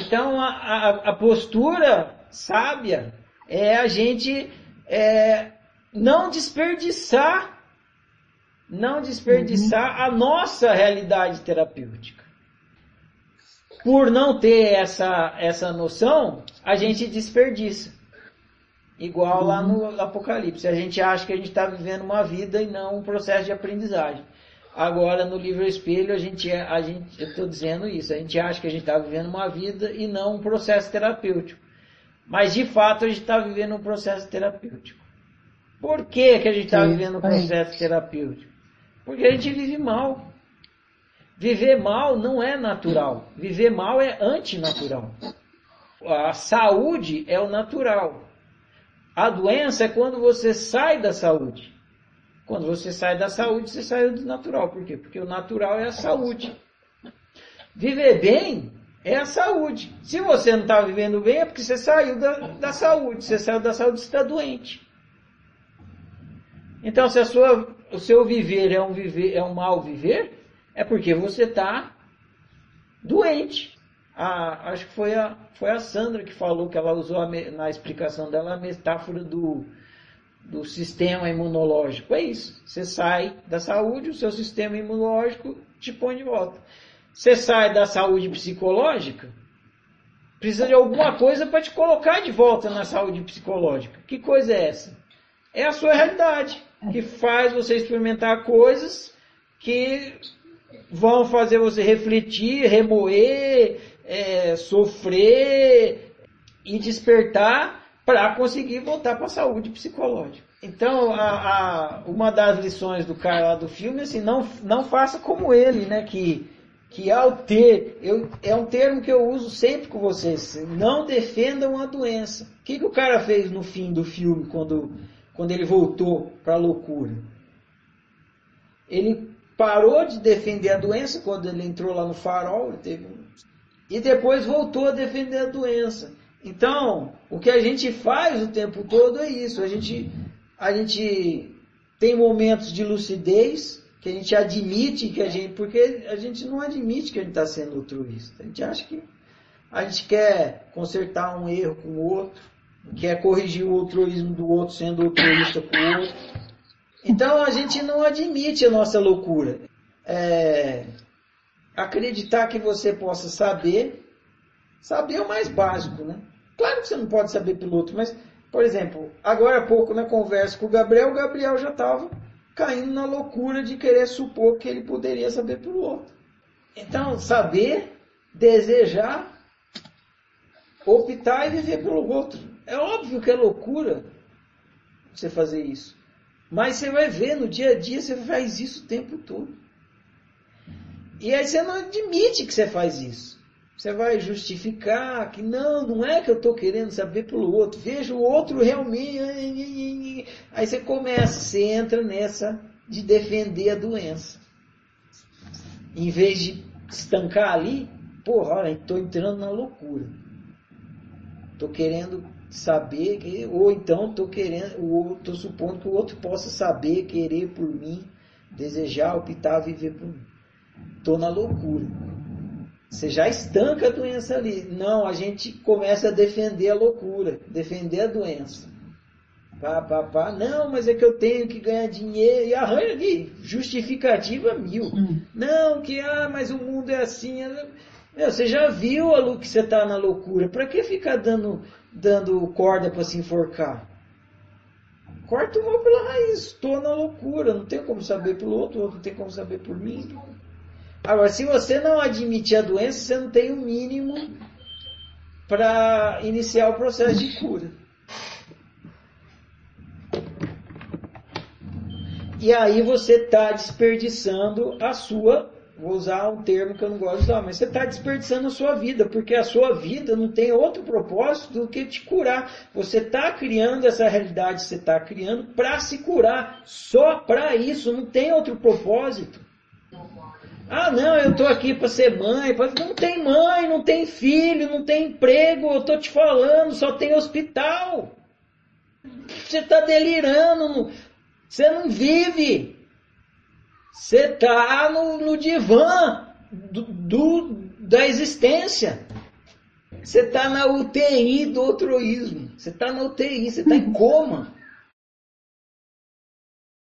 Então a, a, a postura sábia é a gente é, não desperdiçar, não desperdiçar uhum. a nossa realidade terapêutica. Por não ter essa, essa noção, a gente desperdiça. Igual uhum. lá no Apocalipse. A gente acha que a gente está vivendo uma vida e não um processo de aprendizagem. Agora, no livro Espelho, a gente, é, a gente eu estou dizendo isso, a gente acha que a gente está vivendo uma vida e não um processo terapêutico. Mas, de fato, a gente está vivendo um processo terapêutico. Por que, que a gente está vivendo um processo terapêutico? Porque a gente vive mal. Viver mal não é natural. Viver mal é antinatural. A saúde é o natural. A doença é quando você sai da saúde. Quando você sai da saúde, você saiu do natural. Por quê? Porque o natural é a saúde. Viver bem é a saúde. Se você não está vivendo bem, é porque você saiu da, da saúde. Você saiu da saúde, você está doente. Então, se sua, o seu viver é um, viver é um mal viver, é porque você está doente. A, acho que foi a, foi a Sandra que falou que ela usou a, na explicação dela a metáfora do, do sistema imunológico. É isso. Você sai da saúde, o seu sistema imunológico te põe de volta. Você sai da saúde psicológica, precisa de alguma coisa para te colocar de volta na saúde psicológica. Que coisa é essa? É a sua realidade, que faz você experimentar coisas que vão fazer você refletir, remoer, é, sofrer e despertar para conseguir voltar para a saúde psicológica. Então, a, a, uma das lições do cara lá do filme é assim, não, não faça como ele, né? Que, que ao ter, eu, é um termo que eu uso sempre com vocês, não defendam a doença. O que, que o cara fez no fim do filme, quando, quando ele voltou para a loucura? Ele parou de defender a doença quando ele entrou lá no farol, teve, e depois voltou a defender a doença. Então, o que a gente faz o tempo todo é isso. A gente, a gente tem momentos de lucidez que a gente admite que a gente. Porque a gente não admite que a gente está sendo altruísta. A gente acha que a gente quer consertar um erro com o outro, quer corrigir o altruísmo do outro sendo altruísta com o outro. Então a gente não admite a nossa loucura. É, acreditar que você possa saber, saber é o mais básico, né? Claro que você não pode saber pelo outro, mas, por exemplo, agora há pouco na conversa com o Gabriel, o Gabriel já estava caindo na loucura de querer supor que ele poderia saber pelo outro. Então, saber, desejar, optar e viver pelo outro. É óbvio que é loucura você fazer isso. Mas você vai ver, no dia a dia você faz isso o tempo todo. E aí você não admite que você faz isso. Você vai justificar que não, não é que eu estou querendo saber pelo outro. Veja o outro realmente. Aí você começa, você entra nessa de defender a doença. Em vez de estancar ali, porra, olha, estou entrando na loucura. Estou querendo saber, que, ou então estou querendo, ou estou supondo que o outro possa saber, querer por mim, desejar, optar, viver por mim. Estou na loucura. Você já estanca a doença ali. Não, a gente começa a defender a loucura, defender a doença. Pá, pá, pá. Não, mas é que eu tenho que ganhar dinheiro. E arranha ali, justificativa mil. Hum. Não, que, ah, mas o mundo é assim. Meu, você já viu a que você está na loucura. Para que ficar dando, dando corda para se enforcar? Corta o mal pela raiz. Estou na loucura. Não tenho como saber pelo outro, o outro não tem como saber por mim. Agora, se você não admitir a doença, você não tem o mínimo para iniciar o processo de cura. E aí você está desperdiçando a sua, vou usar um termo que eu não gosto de usar, mas você está desperdiçando a sua vida, porque a sua vida não tem outro propósito do que te curar. Você está criando essa realidade, você está criando para se curar, só para isso, não tem outro propósito. Ah, não, eu estou aqui para ser mãe. Não tem mãe, não tem filho, não tem emprego. Eu estou te falando, só tem hospital. Você está delirando. Você não vive. Você está no, no divã do, do, da existência. Você está na UTI do altruísmo. Você está na UTI, você está em coma.